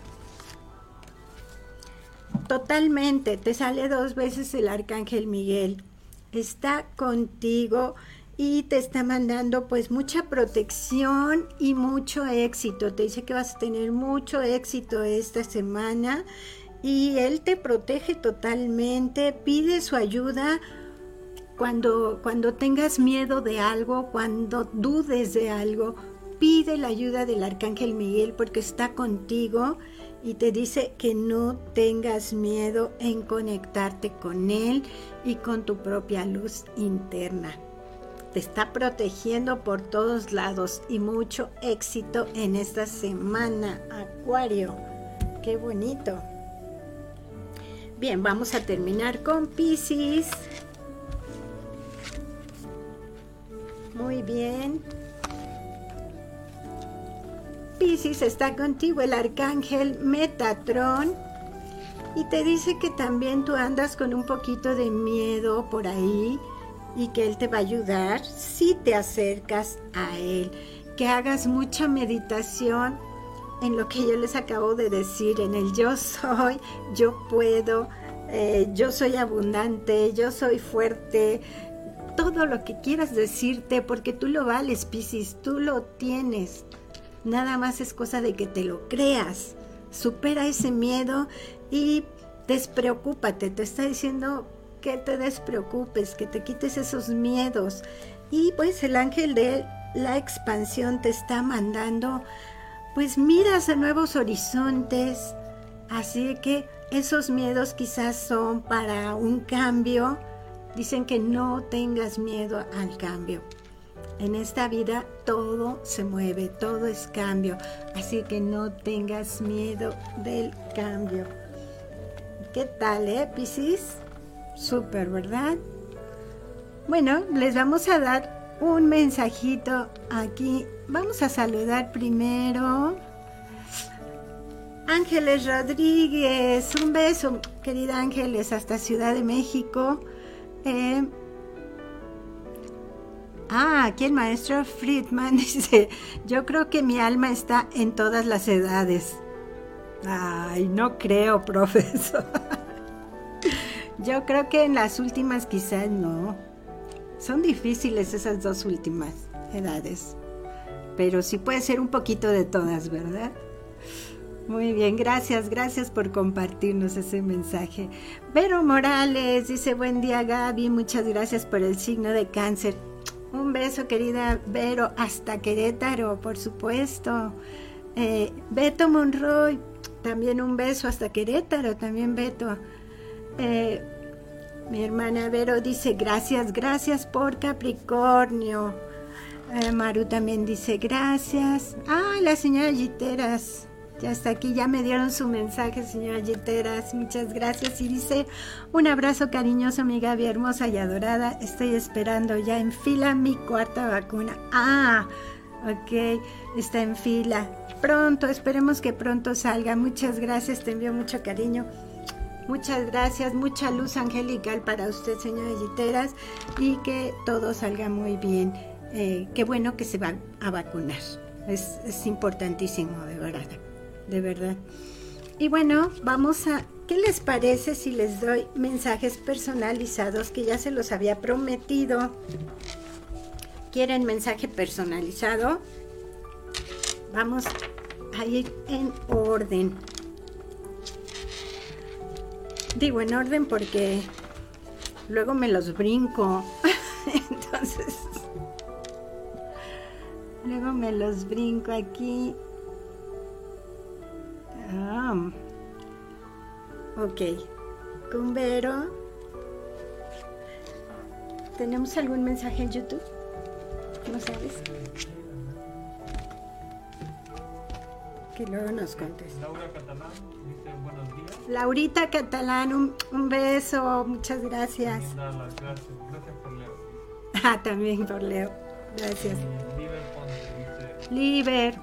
Totalmente, te sale dos veces el arcángel Miguel. Está contigo y te está mandando pues mucha protección y mucho éxito. Te dice que vas a tener mucho éxito esta semana y Él te protege totalmente, pide su ayuda cuando, cuando tengas miedo de algo, cuando dudes de algo, pide la ayuda del Arcángel Miguel porque está contigo y te dice que no tengas miedo en conectarte con Él y con tu propia luz interna. Te está protegiendo por todos lados y mucho éxito en esta semana, Acuario. Qué bonito. Bien, vamos a terminar con Pisces. Muy bien. Pisces está contigo el arcángel Metatron Y te dice que también tú andas con un poquito de miedo por ahí y que Él te va a ayudar si te acercas a Él. Que hagas mucha meditación en lo que yo les acabo de decir, en el yo soy, yo puedo, eh, yo soy abundante, yo soy fuerte, todo lo que quieras decirte, porque tú lo vales, Piscis, tú lo tienes. Nada más es cosa de que te lo creas. Supera ese miedo y despreocúpate. Te está diciendo que te despreocupes, que te quites esos miedos. Y pues el ángel de la expansión te está mandando, pues miras a nuevos horizontes. Así que esos miedos quizás son para un cambio. Dicen que no tengas miedo al cambio. En esta vida todo se mueve, todo es cambio, así que no tengas miedo del cambio. ¿Qué tal, eh, Piscis? Súper, ¿verdad? Bueno, les vamos a dar un mensajito aquí. Vamos a saludar primero. Ángeles Rodríguez, un beso, querida Ángeles, hasta Ciudad de México. Eh, Ah, aquí el maestro Friedman dice, yo creo que mi alma está en todas las edades. Ay, no creo, profesor. Yo creo que en las últimas quizás no. Son difíciles esas dos últimas edades. Pero sí puede ser un poquito de todas, ¿verdad? Muy bien, gracias, gracias por compartirnos ese mensaje. Vero Morales dice, buen día Gaby, muchas gracias por el signo de cáncer. Un beso, querida Vero, hasta Querétaro, por supuesto. Eh, Beto Monroy, también un beso hasta Querétaro, también Beto. Eh, mi hermana Vero dice, gracias, gracias por Capricornio. Eh, Maru también dice, gracias. Ah, la señora Giteras. Ya está aquí, ya me dieron su mensaje, señora Giteras. Muchas gracias. Y dice, un abrazo cariñoso, mi Gaby, hermosa y adorada. Estoy esperando ya en fila mi cuarta vacuna. Ah, ok, está en fila. Pronto, esperemos que pronto salga. Muchas gracias, te envío mucho cariño. Muchas gracias, mucha luz angelical para usted, señora Giteras, y que todo salga muy bien. Eh, qué bueno que se va a vacunar. Es, es importantísimo, de verdad de verdad. Y bueno, vamos a, ¿qué les parece si les doy mensajes personalizados que ya se los había prometido? ¿Quieren mensaje personalizado? Vamos a ir en orden. Digo en orden porque luego me los brinco. Entonces, luego me los brinco aquí Ah, ok. Con Vero. ¿Tenemos algún mensaje en YouTube? ¿No sabes? Que luego nos contes. Laura Catalán dice buenos días. Laurita Catalán, un, un beso, muchas gracias. Gracias, gracias por Leo. Ah, también por Leo. Gracias. Liber Ponte dice. Liber,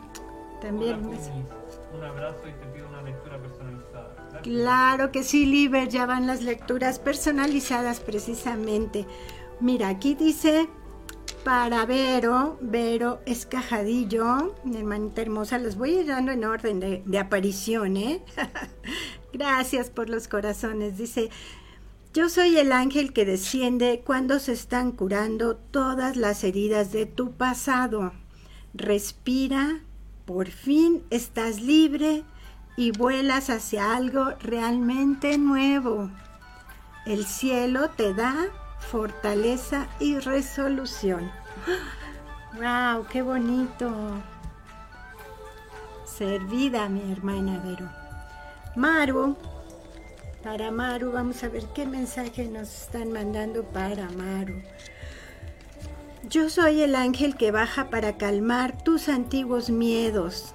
también Hola, un abrazo y te pido una lectura personalizada. Claro que sí, Liber, ya van las lecturas personalizadas precisamente. Mira, aquí dice para Vero, Vero Escajadillo, mi hermanita hermosa, los voy a ir dando en orden de, de aparición, ¿eh? Gracias por los corazones. Dice, yo soy el ángel que desciende cuando se están curando todas las heridas de tu pasado. Respira, por fin estás libre y vuelas hacia algo realmente nuevo. El cielo te da fortaleza y resolución. ¡Wow! ¡Qué bonito! Servida, mi hermana Vero. Maru, para Maru, vamos a ver qué mensaje nos están mandando para Maru. Yo soy el ángel que baja para calmar tus antiguos miedos.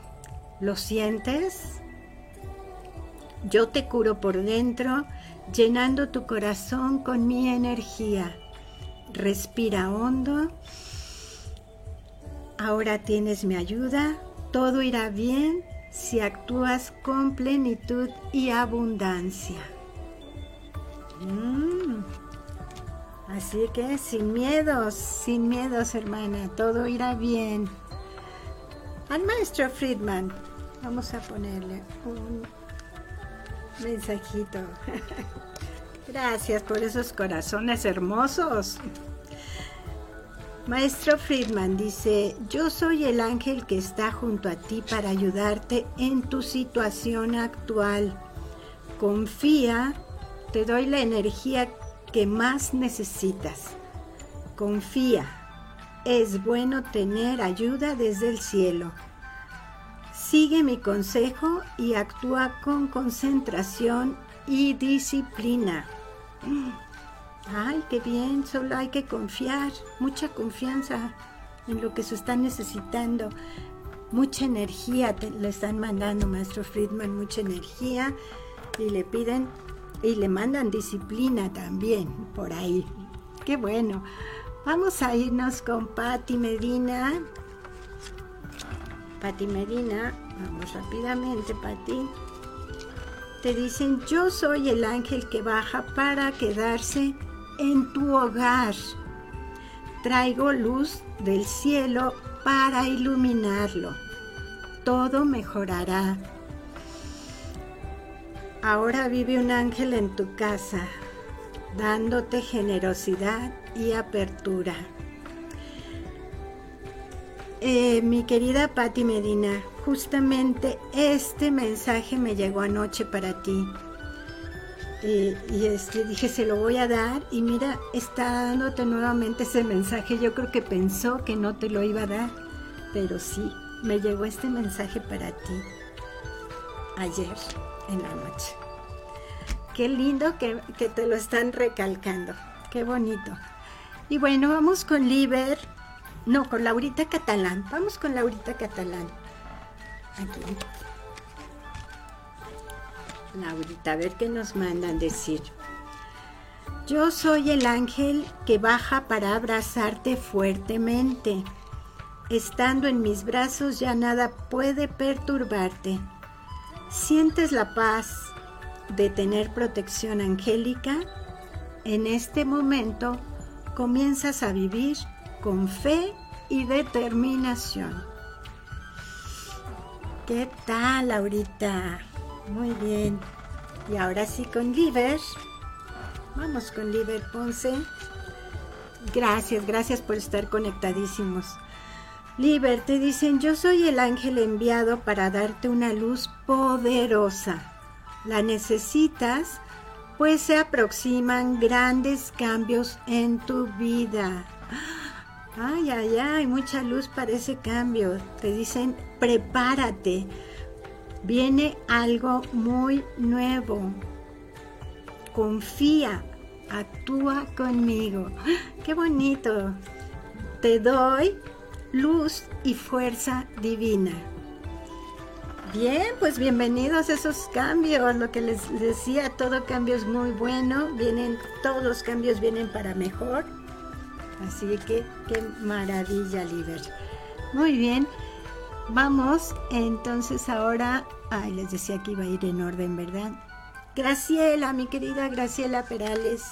¿Lo sientes? Yo te curo por dentro, llenando tu corazón con mi energía. Respira hondo. Ahora tienes mi ayuda. Todo irá bien. si actúas con plenitud y abundancia. Mm. Así que sin miedos, sin miedos hermana, todo irá bien. Al maestro Friedman, vamos a ponerle un mensajito. Gracias por esos corazones hermosos. Maestro Friedman dice, yo soy el ángel que está junto a ti para ayudarte en tu situación actual. Confía, te doy la energía que más necesitas. Confía, es bueno tener ayuda desde el cielo. Sigue mi consejo y actúa con concentración y disciplina. Ay, qué bien, solo hay que confiar, mucha confianza en lo que se está necesitando. Mucha energía le están mandando, maestro Friedman, mucha energía y le piden y le mandan disciplina también por ahí. Qué bueno. Vamos a irnos con Patti Medina. Patti Medina, vamos rápidamente, Patti te dicen, yo soy el ángel que baja para quedarse en tu hogar. Traigo luz del cielo para iluminarlo. Todo mejorará. Ahora vive un ángel en tu casa, dándote generosidad y apertura. Eh, mi querida Patti Medina, justamente este mensaje me llegó anoche para ti. Y este, dije, se lo voy a dar y mira, está dándote nuevamente ese mensaje. Yo creo que pensó que no te lo iba a dar, pero sí, me llegó este mensaje para ti ayer en la noche. Qué lindo que, te lo están recalcando, qué bonito. Y bueno, vamos con Liber, no, con Laurita Catalán, vamos con Laurita Catalán. Aquí. Laurita, a ver qué nos mandan decir. Yo soy el ángel que baja para abrazarte fuertemente. Estando en mis brazos ya nada puede perturbarte. ¿Sientes la paz de tener protección angélica? En este momento comienzas a vivir con fe y determinación. ¿Qué tal, Laurita? Muy bien. Y ahora sí con Liver. Vamos con Liver Ponce. Gracias, gracias por estar conectadísimos. Liber, te dicen, yo soy el ángel enviado para darte una luz poderosa. La necesitas, pues se aproximan grandes cambios en tu vida. Ay, ay, ay, mucha luz para ese cambio. Te dicen, prepárate. Viene algo muy nuevo. Confía, actúa conmigo. Qué bonito. Te doy luz y fuerza divina. Bien, pues bienvenidos a esos cambios. Lo que les decía, todo cambio es muy bueno. Vienen, todos los cambios vienen para mejor Así que qué maravilla, Liber. Muy bien, vamos entonces ahora. Ay, les decía que iba a ir en orden, ¿verdad? Graciela, mi querida Graciela Perales,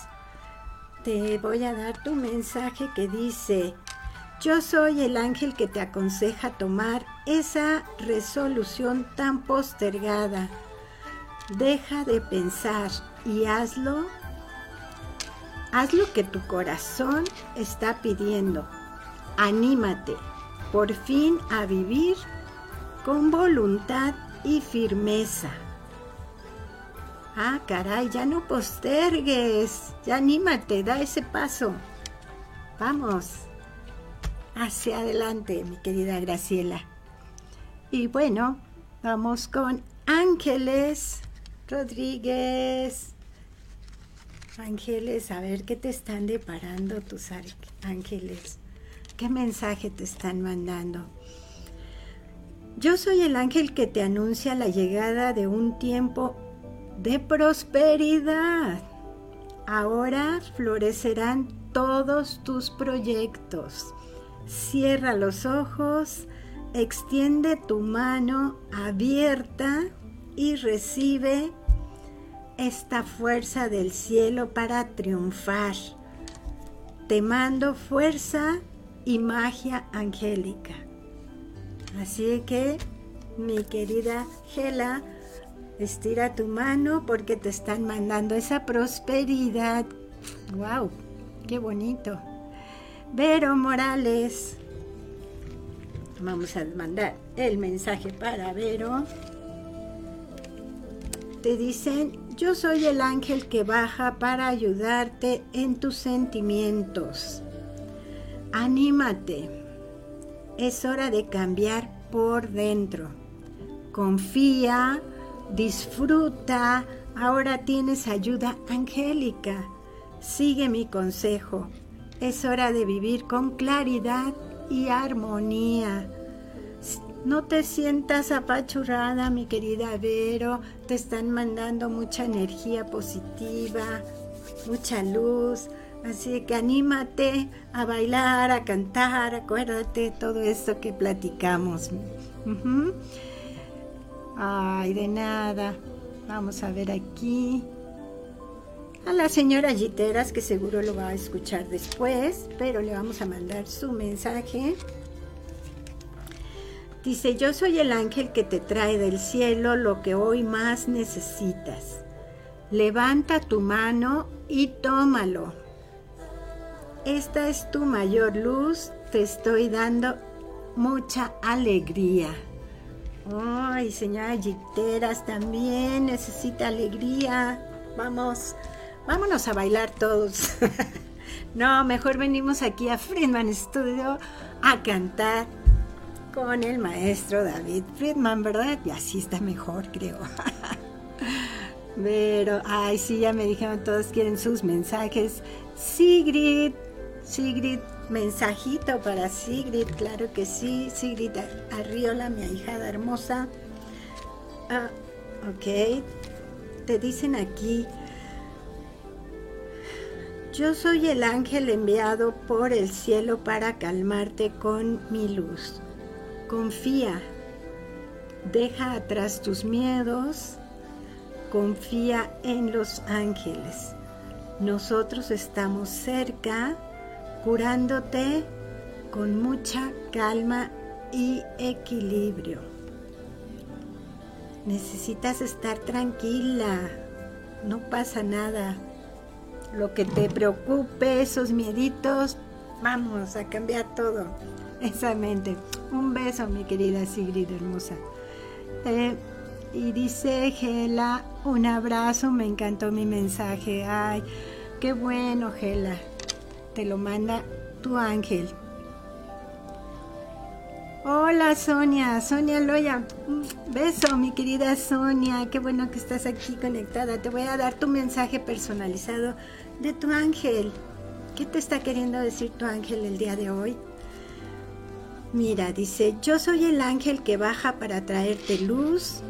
te voy a dar tu mensaje que dice, yo soy el ángel que te aconseja tomar esa resolución tan postergada. Deja de pensar y hazlo Haz lo que tu corazón está pidiendo. Anímate por fin a vivir con voluntad y firmeza. Ah, caray, ya no postergues, ya anímate, da ese paso. Vamos, hacia adelante, mi querida Graciela. Y bueno, vamos con Ángeles Rodríguez. Ángeles, a ver qué te están deparando tus ángeles. ¿Qué mensaje te están mandando? Yo soy el ángel que te anuncia la llegada de un tiempo de prosperidad. Ahora florecerán todos tus proyectos. Cierra los ojos, extiende tu mano abierta y recibe esta fuerza del cielo para triunfar. Te mando fuerza y magia angélica. Así que, mi querida Gela, estira tu mano porque te están mandando esa prosperidad. ¡Wow! ¡Qué bonito! Vero Morales. Vamos a mandar el mensaje para Vero. Te dicen, yo soy el ángel que baja para ayudarte en tus sentimientos. Anímate. Es hora de cambiar por dentro. Confía, disfruta. Ahora tienes ayuda angélica. Sigue mi consejo. Es hora de vivir con claridad y armonía. No te sientas apachurrada, mi querida Vero. Te están mandando mucha energía positiva, mucha luz. Así que anímate a bailar, a cantar, acuérdate todo esto que platicamos. Ay, de nada. Vamos a ver aquí. A la señora Giteras, que seguro lo va a escuchar después, pero le vamos a mandar su mensaje. Dice, yo soy el ángel que te trae del cielo lo que hoy más necesitas. Levanta tu mano y tómalo. Esta es tu mayor luz, te estoy dando mucha alegría. Ay, señora Giteras también necesita alegría. Vamos, vámonos a bailar todos. no, mejor venimos aquí a Friedman Studio a cantar con el maestro David Friedman, ¿verdad? Y así está mejor, creo. Pero, ay, sí, ya me dijeron, todos quieren sus mensajes. Sigrid, Sigrid, mensajito para Sigrid, claro que sí. Sigrid Arriola, mi ahijada hermosa. Ah, ok, te dicen aquí, yo soy el ángel enviado por el cielo para calmarte con mi luz. Confía, deja atrás tus miedos, confía en los ángeles. Nosotros estamos cerca, curándote con mucha calma y equilibrio. Necesitas estar tranquila, no pasa nada. Lo que te preocupe, esos mieditos, vamos a cambiar todo esa mente. Un beso, mi querida Sigrid hermosa. Eh, y dice Gela, un abrazo, me encantó mi mensaje. Ay, qué bueno, Gela. Te lo manda tu ángel. Hola Sonia, Sonia Loya. beso, mi querida Sonia. Qué bueno que estás aquí conectada. Te voy a dar tu mensaje personalizado de tu ángel. ¿Qué te está queriendo decir tu ángel el día de hoy? Mira, dice, yo soy el ángel que baja para traerte luz.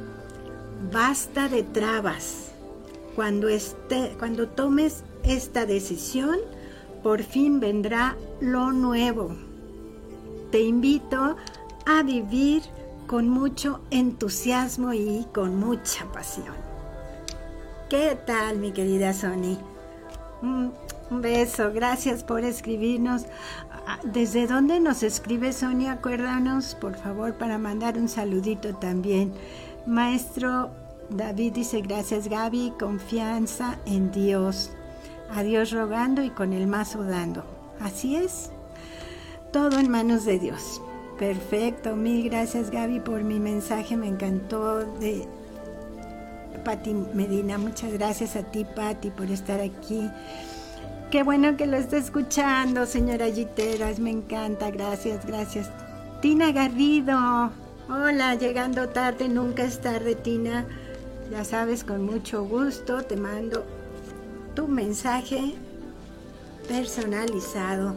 Basta de trabas. Cuando, esté, cuando tomes esta decisión, por fin vendrá lo nuevo. Te invito a vivir con mucho entusiasmo y con mucha pasión. ¿Qué tal, mi querida Sony? Un beso, gracias por escribirnos. Ah, ¿Desde dónde nos escribe Sonia? Acuérdanos, por favor, para mandar un saludito también. Maestro David dice, gracias Gaby, confianza en Dios. A Dios rogando y con el mazo dando. Así es. Todo en manos de Dios. Perfecto, mil gracias Gaby por mi mensaje, me encantó de Pati Medina. Muchas gracias a ti, Pati, por estar aquí. Qué bueno que lo esté escuchando, señora Giteras. Me encanta. Gracias, gracias. Tina Garrido. Hola, llegando tarde. Nunca es tarde, Tina. Ya sabes, con mucho gusto te mando tu mensaje personalizado.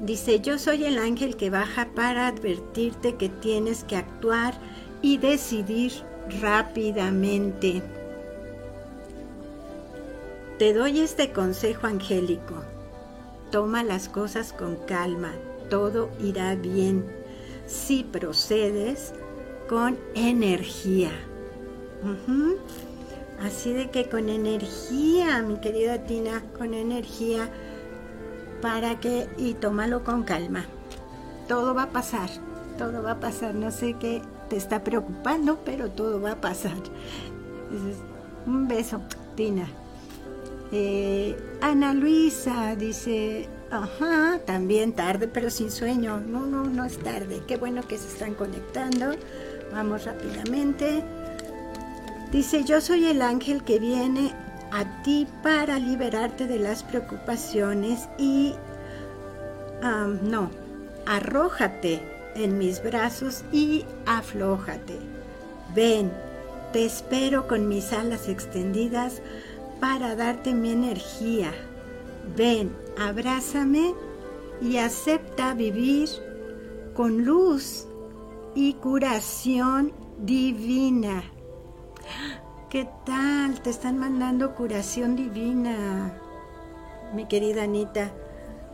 Dice, yo soy el ángel que baja para advertirte que tienes que actuar y decidir rápidamente. Te doy este consejo angélico. Toma las cosas con calma, todo irá bien. si procedes con energía. Así de que con energía, mi querida Tina, con energía, para que, y tómalo con calma. Todo va a pasar, todo va a pasar. No sé qué te está preocupando, pero todo va a pasar. Un beso, Tina. Eh, Ana Luisa dice, ajá, también tarde, pero sin sueño. No, no, no es tarde. Qué bueno que se están conectando. Vamos rápidamente. Dice, yo soy el ángel que viene a ti para liberarte de las preocupaciones y, no, arrójate en mis brazos y aflójate. Ven, te espero con mis alas extendidas para darte mi energía. Ven, abrázame y acepta vivir con luz y curación divina. ¿Qué tal? Te están mandando curación divina, mi querida Anita.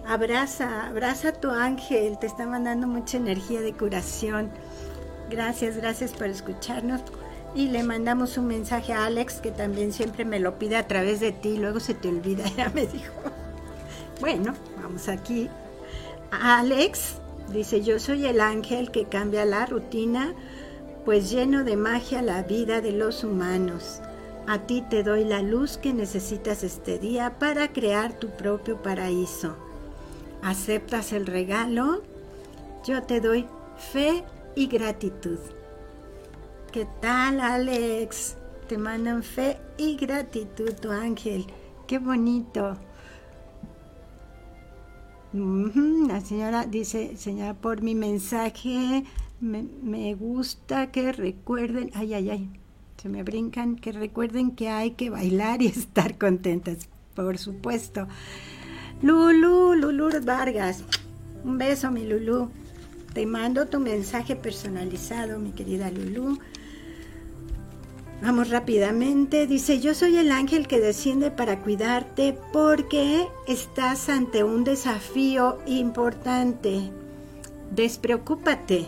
Abraza, abraza a tu ángel, te está mandando mucha energía de curación. Gracias, gracias por escucharnos. Y le mandamos un mensaje a Alex, que también siempre me lo pide a través de ti, luego se te olvida, ya me dijo. Bueno, vamos aquí. Alex dice, yo soy el ángel que cambia la rutina pues lleno de magia la vida de los humanos. A ti te doy la luz que necesitas este día para crear tu propio paraíso. ¿Aceptas el regalo? Yo te doy fe y gratitud. ¿Qué tal, Alex? Te mandan fe y gratitud, tu ángel. Qué bonito. La señora dice, señora, por mi mensaje me, gusta que recuerden, ay, ay, ay, se me brincan, que recuerden que hay que bailar y estar contentas, por supuesto. Lulu, Lulu Vargas, un beso, mi Lulu. Te mando tu mensaje personalizado, mi querida Lulu. Vamos rápidamente. Dice, yo soy el ángel que desciende para cuidarte porque estás ante un desafío importante. Despreocúpate,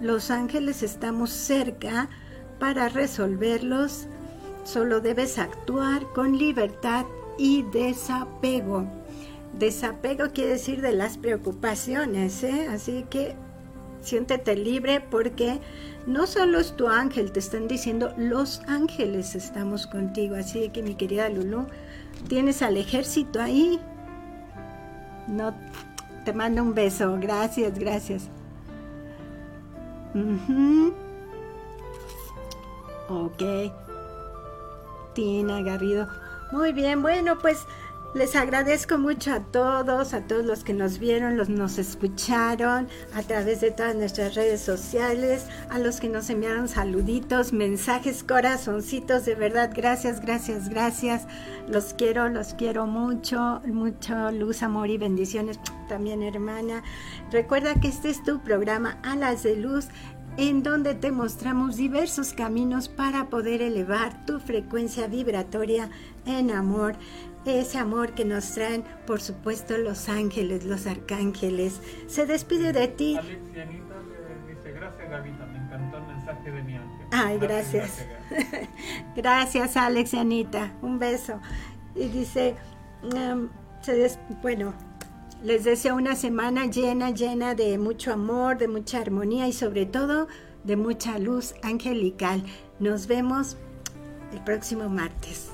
los ángeles estamos cerca para resolverlos. Solo debes actuar con libertad y desapego. Desapego quiere decir de las preocupaciones, ¿eh? así que siéntete libre porque no solo es tu ángel, te están diciendo los ángeles estamos contigo. Así que mi querida Lulu, tienes al ejército ahí. No, te mando un beso. Gracias, gracias. Ok. Tina Garrido. Muy bien, bueno, pues les agradezco mucho a todos, a todos los que nos vieron, los nos escucharon a través de todas nuestras redes sociales, a los que nos enviaron saluditos, mensajes, corazoncitos, de verdad, gracias, gracias, gracias. Los quiero, los quiero mucho, mucho luz, amor y bendiciones también, hermana. Recuerda que este es tu programa Alas de Luz en donde te mostramos diversos caminos para poder elevar tu frecuencia vibratoria en amor ese amor que nos traen, por supuesto, los ángeles, los arcángeles. Se despide de ti. Alexianita dice, gracias Gavita, me encantó el mensaje de mi ángel. Ay, gracias. Gracias, Alex y Anita. Un beso. Y dice, um, bueno, les deseo una semana llena, llena de mucho amor, de mucha armonía y sobre todo de mucha luz angelical. Nos vemos el próximo martes.